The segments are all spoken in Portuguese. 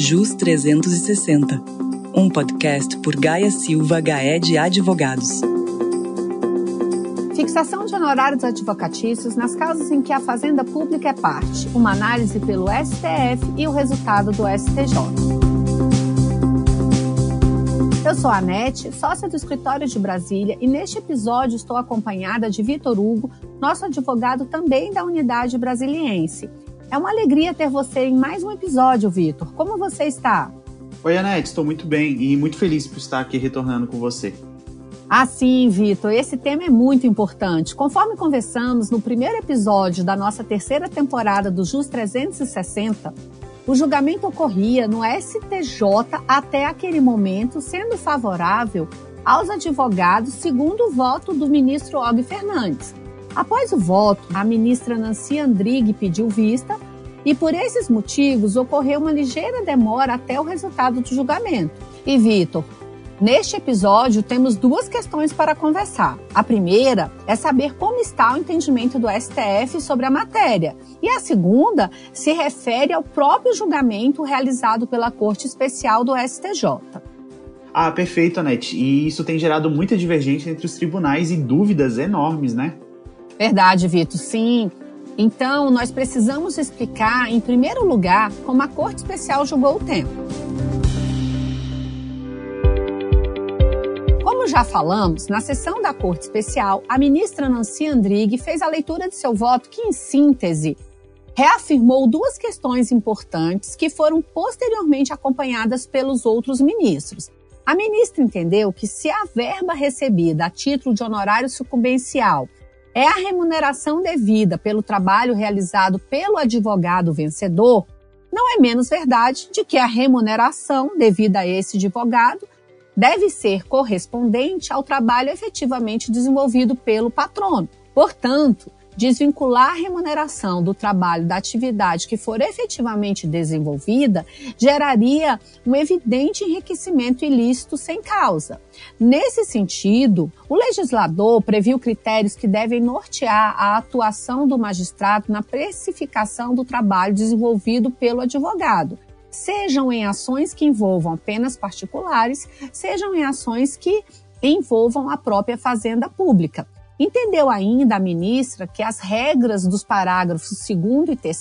JUS 360, um podcast por Gaia Silva Gaé de Advogados. Fixação de honorários advocatícios nas causas em que a Fazenda Pública é parte, uma análise pelo STF e o resultado do STJ. Eu sou a Anete, sócia do escritório de Brasília, e neste episódio estou acompanhada de Vitor Hugo, nosso advogado também da unidade brasiliense. É uma alegria ter você em mais um episódio, Vitor. Como você está? Oi, Anete, estou muito bem e muito feliz por estar aqui retornando com você. Ah, sim, Vitor, esse tema é muito importante. Conforme conversamos no primeiro episódio da nossa terceira temporada do JUS 360, o julgamento ocorria no STJ até aquele momento, sendo favorável aos advogados, segundo o voto do ministro Og Fernandes. Após o voto, a ministra Nancy Andrighi pediu vista e, por esses motivos, ocorreu uma ligeira demora até o resultado do julgamento. E, Vitor, Neste episódio, temos duas questões para conversar. A primeira é saber como está o entendimento do STF sobre a matéria. E a segunda se refere ao próprio julgamento realizado pela Corte Especial do STJ. Ah, perfeito, Anete. E isso tem gerado muita divergência entre os tribunais e dúvidas enormes, né? Verdade, Vitor, sim. Então, nós precisamos explicar, em primeiro lugar, como a Corte Especial julgou o tema. já falamos, na sessão da Corte Especial, a ministra Nancy Andrighi fez a leitura de seu voto que, em síntese, reafirmou duas questões importantes que foram posteriormente acompanhadas pelos outros ministros. A ministra entendeu que se a verba recebida a título de honorário sucumbencial é a remuneração devida pelo trabalho realizado pelo advogado vencedor, não é menos verdade de que a remuneração devida a esse advogado deve ser correspondente ao trabalho efetivamente desenvolvido pelo patrono. Portanto, desvincular a remuneração do trabalho da atividade que for efetivamente desenvolvida geraria um evidente enriquecimento ilícito sem causa. Nesse sentido, o legislador previu critérios que devem nortear a atuação do magistrado na precificação do trabalho desenvolvido pelo advogado, sejam em ações que envolvam apenas particulares, sejam em ações que envolvam a própria fazenda pública. Entendeu ainda a ministra que as regras dos parágrafos 2 e 3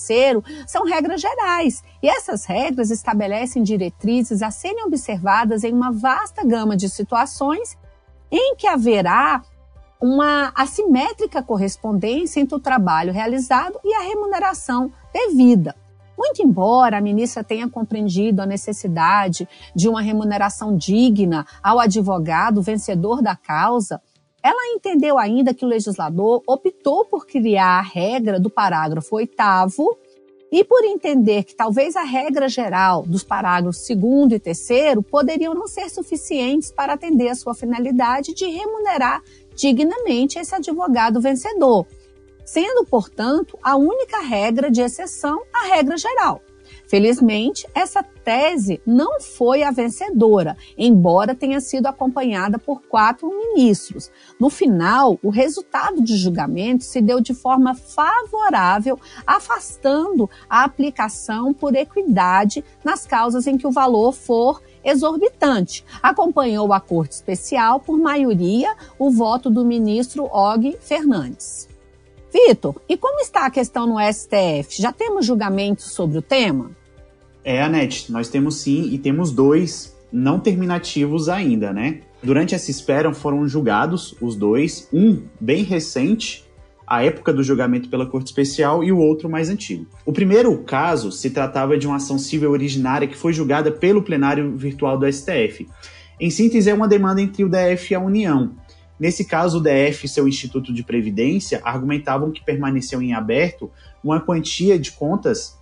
são regras gerais e essas regras estabelecem diretrizes a serem observadas em uma vasta gama de situações em que haverá uma assimétrica correspondência entre o trabalho realizado e a remuneração devida. Muito embora a ministra tenha compreendido a necessidade de uma remuneração digna ao advogado vencedor da causa, ela entendeu ainda que o legislador optou por criar a regra do parágrafo 8 e por entender que talvez a regra geral dos parágrafos 2 e 3 poderiam não ser suficientes para atender a sua finalidade de remunerar dignamente esse advogado vencedor sendo, portanto, a única regra de exceção a regra geral. Felizmente, essa tese não foi a vencedora, embora tenha sido acompanhada por quatro ministros. No final, o resultado de julgamento se deu de forma favorável, afastando a aplicação por equidade nas causas em que o valor for exorbitante. Acompanhou a Corte Especial, por maioria, o voto do ministro Og Fernandes. Vitor, e como está a questão no STF? Já temos julgamentos sobre o tema? É, Anete, nós temos sim e temos dois não terminativos ainda, né? Durante essa espera foram julgados os dois, um bem recente, a época do julgamento pela Corte Especial, e o outro mais antigo. O primeiro caso se tratava de uma ação civil originária que foi julgada pelo plenário virtual do STF. Em síntese, é uma demanda entre o DF e a União, Nesse caso, o DF e seu Instituto de Previdência argumentavam que permaneceu em aberto uma quantia de contas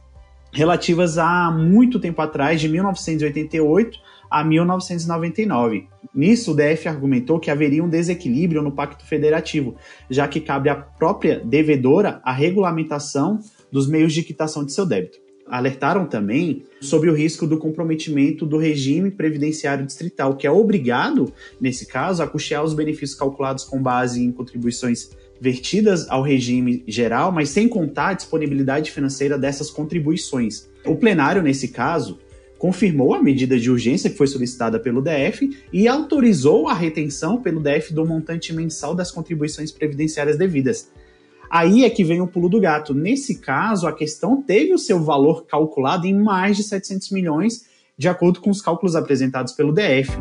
relativas a muito tempo atrás, de 1988 a 1999. Nisso, o DF argumentou que haveria um desequilíbrio no Pacto Federativo, já que cabe à própria devedora a regulamentação dos meios de quitação de seu débito alertaram também sobre o risco do comprometimento do regime previdenciário distrital, que é obrigado, nesse caso, a custear os benefícios calculados com base em contribuições vertidas ao regime geral, mas sem contar a disponibilidade financeira dessas contribuições. O plenário, nesse caso, confirmou a medida de urgência que foi solicitada pelo DF e autorizou a retenção pelo DF do montante mensal das contribuições previdenciárias devidas. Aí é que vem o pulo do gato. Nesse caso, a questão teve o seu valor calculado em mais de 700 milhões, de acordo com os cálculos apresentados pelo DF.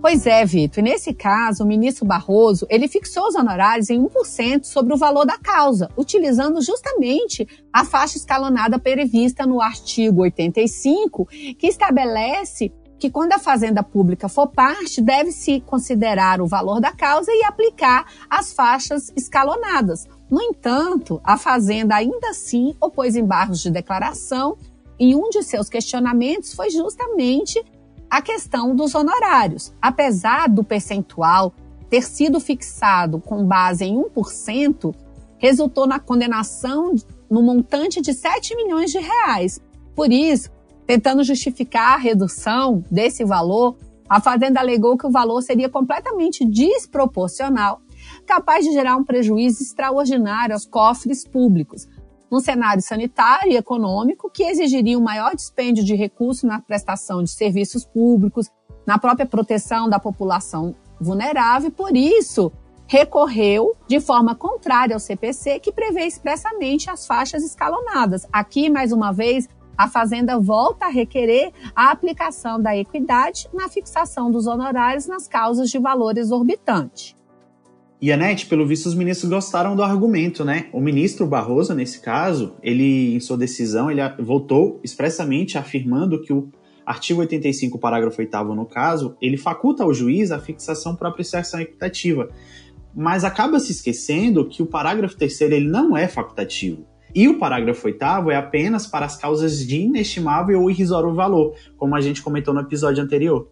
Pois é, Vitor. Nesse caso, o ministro Barroso, ele fixou os honorários em 1% sobre o valor da causa, utilizando justamente a faixa escalonada prevista no artigo 85, que estabelece que quando a fazenda pública for parte, deve-se considerar o valor da causa e aplicar as faixas escalonadas. No entanto, a fazenda ainda assim opôs embargos de declaração e um de seus questionamentos foi justamente a questão dos honorários. Apesar do percentual ter sido fixado com base em 1%, resultou na condenação no montante de 7 milhões de reais. Por isso, tentando justificar a redução desse valor, a Fazenda alegou que o valor seria completamente desproporcional, capaz de gerar um prejuízo extraordinário aos cofres públicos, num cenário sanitário e econômico que exigiria um maior dispêndio de recursos na prestação de serviços públicos, na própria proteção da população vulnerável, e por isso recorreu de forma contrária ao CPC, que prevê expressamente as faixas escalonadas. Aqui, mais uma vez, a Fazenda volta a requerer a aplicação da equidade na fixação dos honorários nas causas de valor exorbitante. E, Anete, pelo visto, os ministros gostaram do argumento, né? O ministro Barroso, nesse caso, ele, em sua decisão, ele voltou expressamente afirmando que o artigo 85, parágrafo 8 no caso, ele faculta ao juiz a fixação para apreciação equitativa. Mas acaba se esquecendo que o parágrafo 3 ele não é facultativo. E o parágrafo 8 é apenas para as causas de inestimável ou irrisório valor, como a gente comentou no episódio anterior.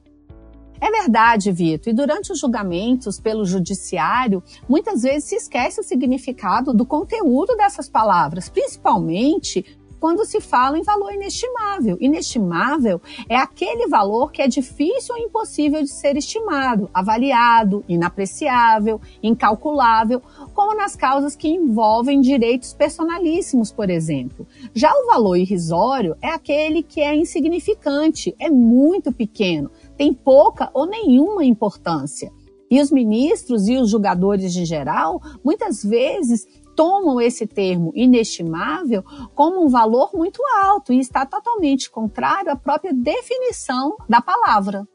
É verdade, Vitor. E durante os julgamentos pelo judiciário, muitas vezes se esquece o significado do conteúdo dessas palavras, principalmente quando se fala em valor inestimável. Inestimável é aquele valor que é difícil ou impossível de ser estimado, avaliado, inapreciável, incalculável, como nas causas que envolvem direitos personalíssimos, por exemplo. Já o valor irrisório é aquele que é insignificante, é muito pequeno, tem pouca ou nenhuma importância. E os ministros e os julgadores de geral, muitas vezes, tomam esse termo inestimável como um valor muito alto e está totalmente contrário à própria definição da palavra.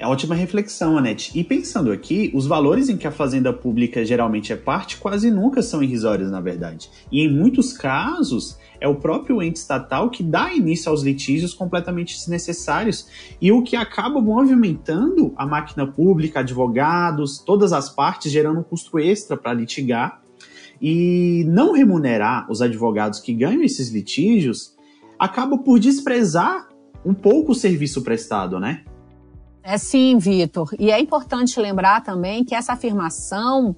É ótima reflexão, Anete. E pensando aqui, os valores em que a fazenda pública geralmente é parte quase nunca são irrisórios, na verdade. E em muitos casos, é o próprio ente estatal que dá início aos litígios completamente desnecessários e o que acaba movimentando a máquina pública, advogados, todas as partes, gerando um custo extra para litigar. E não remunerar os advogados que ganham esses litígios acaba por desprezar um pouco o serviço prestado, né? É sim, Vitor. E é importante lembrar também que essa afirmação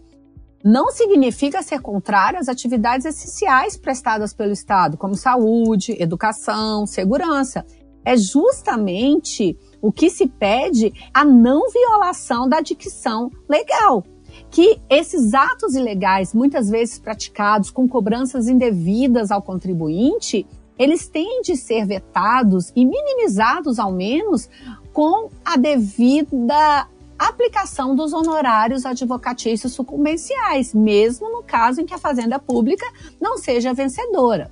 não significa ser contrário às atividades essenciais prestadas pelo Estado, como saúde, educação, segurança. É justamente o que se pede a não violação da dicção legal. Que esses atos ilegais, muitas vezes praticados com cobranças indevidas ao contribuinte, eles têm de ser vetados e minimizados, ao menos, com a devida aplicação dos honorários advocatícios sucumbenciais, mesmo no caso em que a Fazenda Pública não seja vencedora.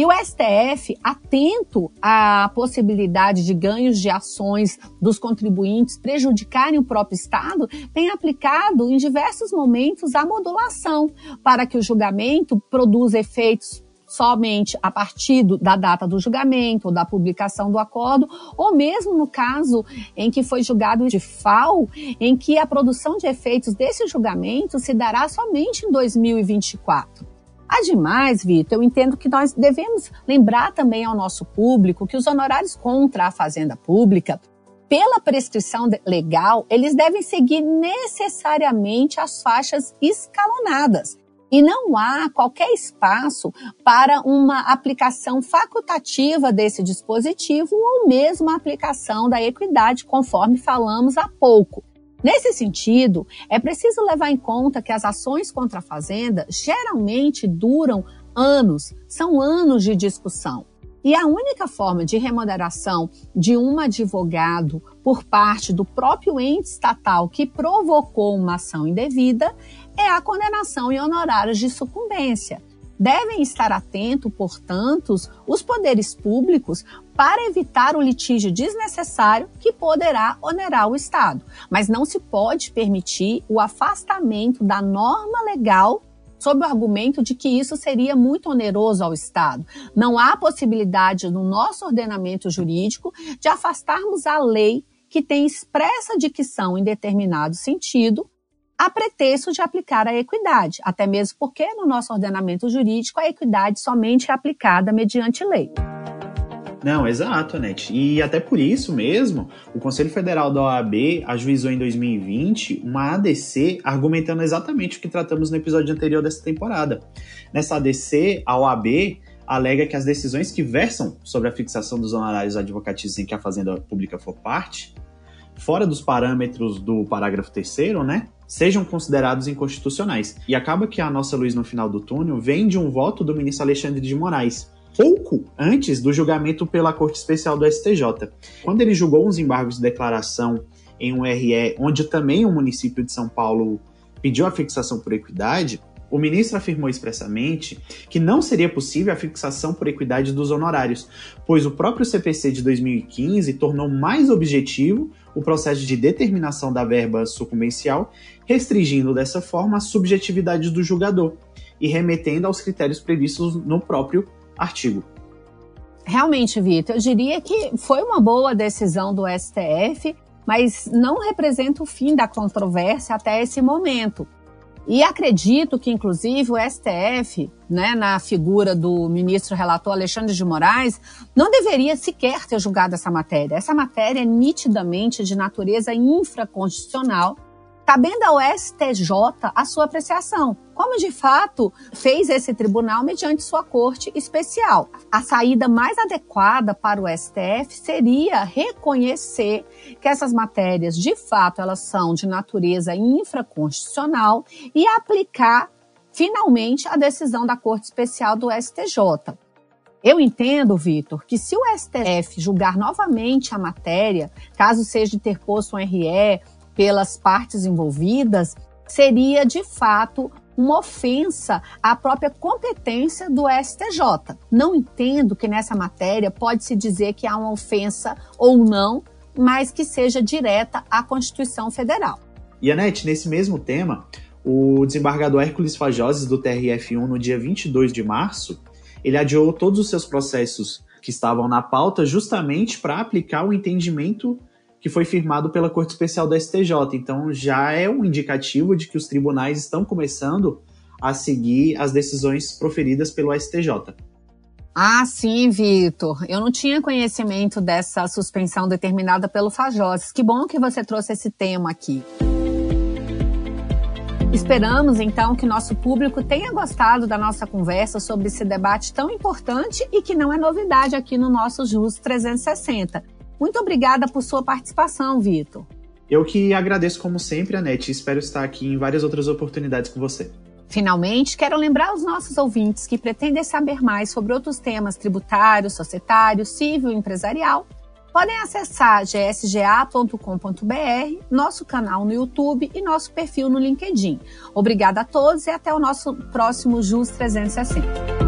E o STF, atento à possibilidade de ganhos de ações dos contribuintes prejudicarem o próprio Estado, tem aplicado em diversos momentos a modulação para que o julgamento produza efeitos somente a partir da data do julgamento ou da publicação do acordo, ou mesmo no caso em que foi julgado de FAO, em que a produção de efeitos desse julgamento se dará somente em 2024. Ademais, Vitor, eu entendo que nós devemos lembrar também ao nosso público que os honorários contra a fazenda pública pela prescrição legal, eles devem seguir necessariamente as faixas escalonadas, e não há qualquer espaço para uma aplicação facultativa desse dispositivo ou mesmo a aplicação da equidade, conforme falamos há pouco. Nesse sentido, é preciso levar em conta que as ações contra a fazenda geralmente duram anos, são anos de discussão. E a única forma de remuneração de um advogado por parte do próprio ente estatal que provocou uma ação indevida é a condenação em honorários de sucumbência. Devem estar atentos, portanto, os poderes públicos para evitar o litígio desnecessário que poderá onerar o Estado. Mas não se pode permitir o afastamento da norma legal sob o argumento de que isso seria muito oneroso ao Estado. Não há possibilidade no nosso ordenamento jurídico de afastarmos a lei que tem expressa dicção em determinado sentido a pretexto de aplicar a equidade, até mesmo porque no nosso ordenamento jurídico a equidade somente é aplicada mediante lei. Não, exato, Anete. E até por isso mesmo, o Conselho Federal da OAB ajuizou em 2020 uma ADC argumentando exatamente o que tratamos no episódio anterior dessa temporada. Nessa ADC, a OAB alega que as decisões que versam sobre a fixação dos honorários advocatícios em que a Fazenda Pública for parte, fora dos parâmetros do parágrafo 3 né, sejam considerados inconstitucionais. E acaba que a nossa luz no final do túnel vem de um voto do ministro Alexandre de Moraes, pouco antes do julgamento pela Corte Especial do STJ. Quando ele julgou uns embargos de declaração em um RE, onde também o município de São Paulo pediu a fixação por equidade, o ministro afirmou expressamente que não seria possível a fixação por equidade dos honorários, pois o próprio CPC de 2015 tornou mais objetivo o processo de determinação da verba sucumbencial, restringindo dessa forma a subjetividade do julgador e remetendo aos critérios previstos no próprio artigo. Realmente, Vitor, eu diria que foi uma boa decisão do STF, mas não representa o fim da controvérsia até esse momento. E acredito que, inclusive, o STF, né, na figura do ministro relator Alexandre de Moraes, não deveria sequer ter julgado essa matéria. Essa matéria é nitidamente de natureza infraconstitucional cabendo ao STJ a sua apreciação, como de fato fez esse tribunal mediante sua corte especial. A saída mais adequada para o STF seria reconhecer que essas matérias, de fato, elas são de natureza infraconstitucional e aplicar finalmente a decisão da Corte Especial do STJ. Eu entendo, Vitor, que se o STF julgar novamente a matéria, caso seja interposto um RE pelas partes envolvidas, seria de fato uma ofensa à própria competência do STJ. Não entendo que nessa matéria pode se dizer que há uma ofensa ou não, mas que seja direta à Constituição Federal. E Anete, nesse mesmo tema, o desembargador Hércules Fajoses do TRF1 no dia 22 de março, ele adiou todos os seus processos que estavam na pauta justamente para aplicar o entendimento que foi firmado pela Corte Especial da STJ. Então já é um indicativo de que os tribunais estão começando a seguir as decisões proferidas pelo STJ. Ah, sim, Vitor. Eu não tinha conhecimento dessa suspensão determinada pelo Fajós. Que bom que você trouxe esse tema aqui. Esperamos então que nosso público tenha gostado da nossa conversa sobre esse debate tão importante e que não é novidade aqui no nosso JUS 360. Muito obrigada por sua participação, Vitor. Eu que agradeço como sempre, Anete, e espero estar aqui em várias outras oportunidades com você. Finalmente, quero lembrar aos nossos ouvintes que pretendem saber mais sobre outros temas tributários, societários, civil e empresarial, podem acessar gsga.com.br, nosso canal no YouTube e nosso perfil no LinkedIn. Obrigada a todos e até o nosso próximo JUS 360.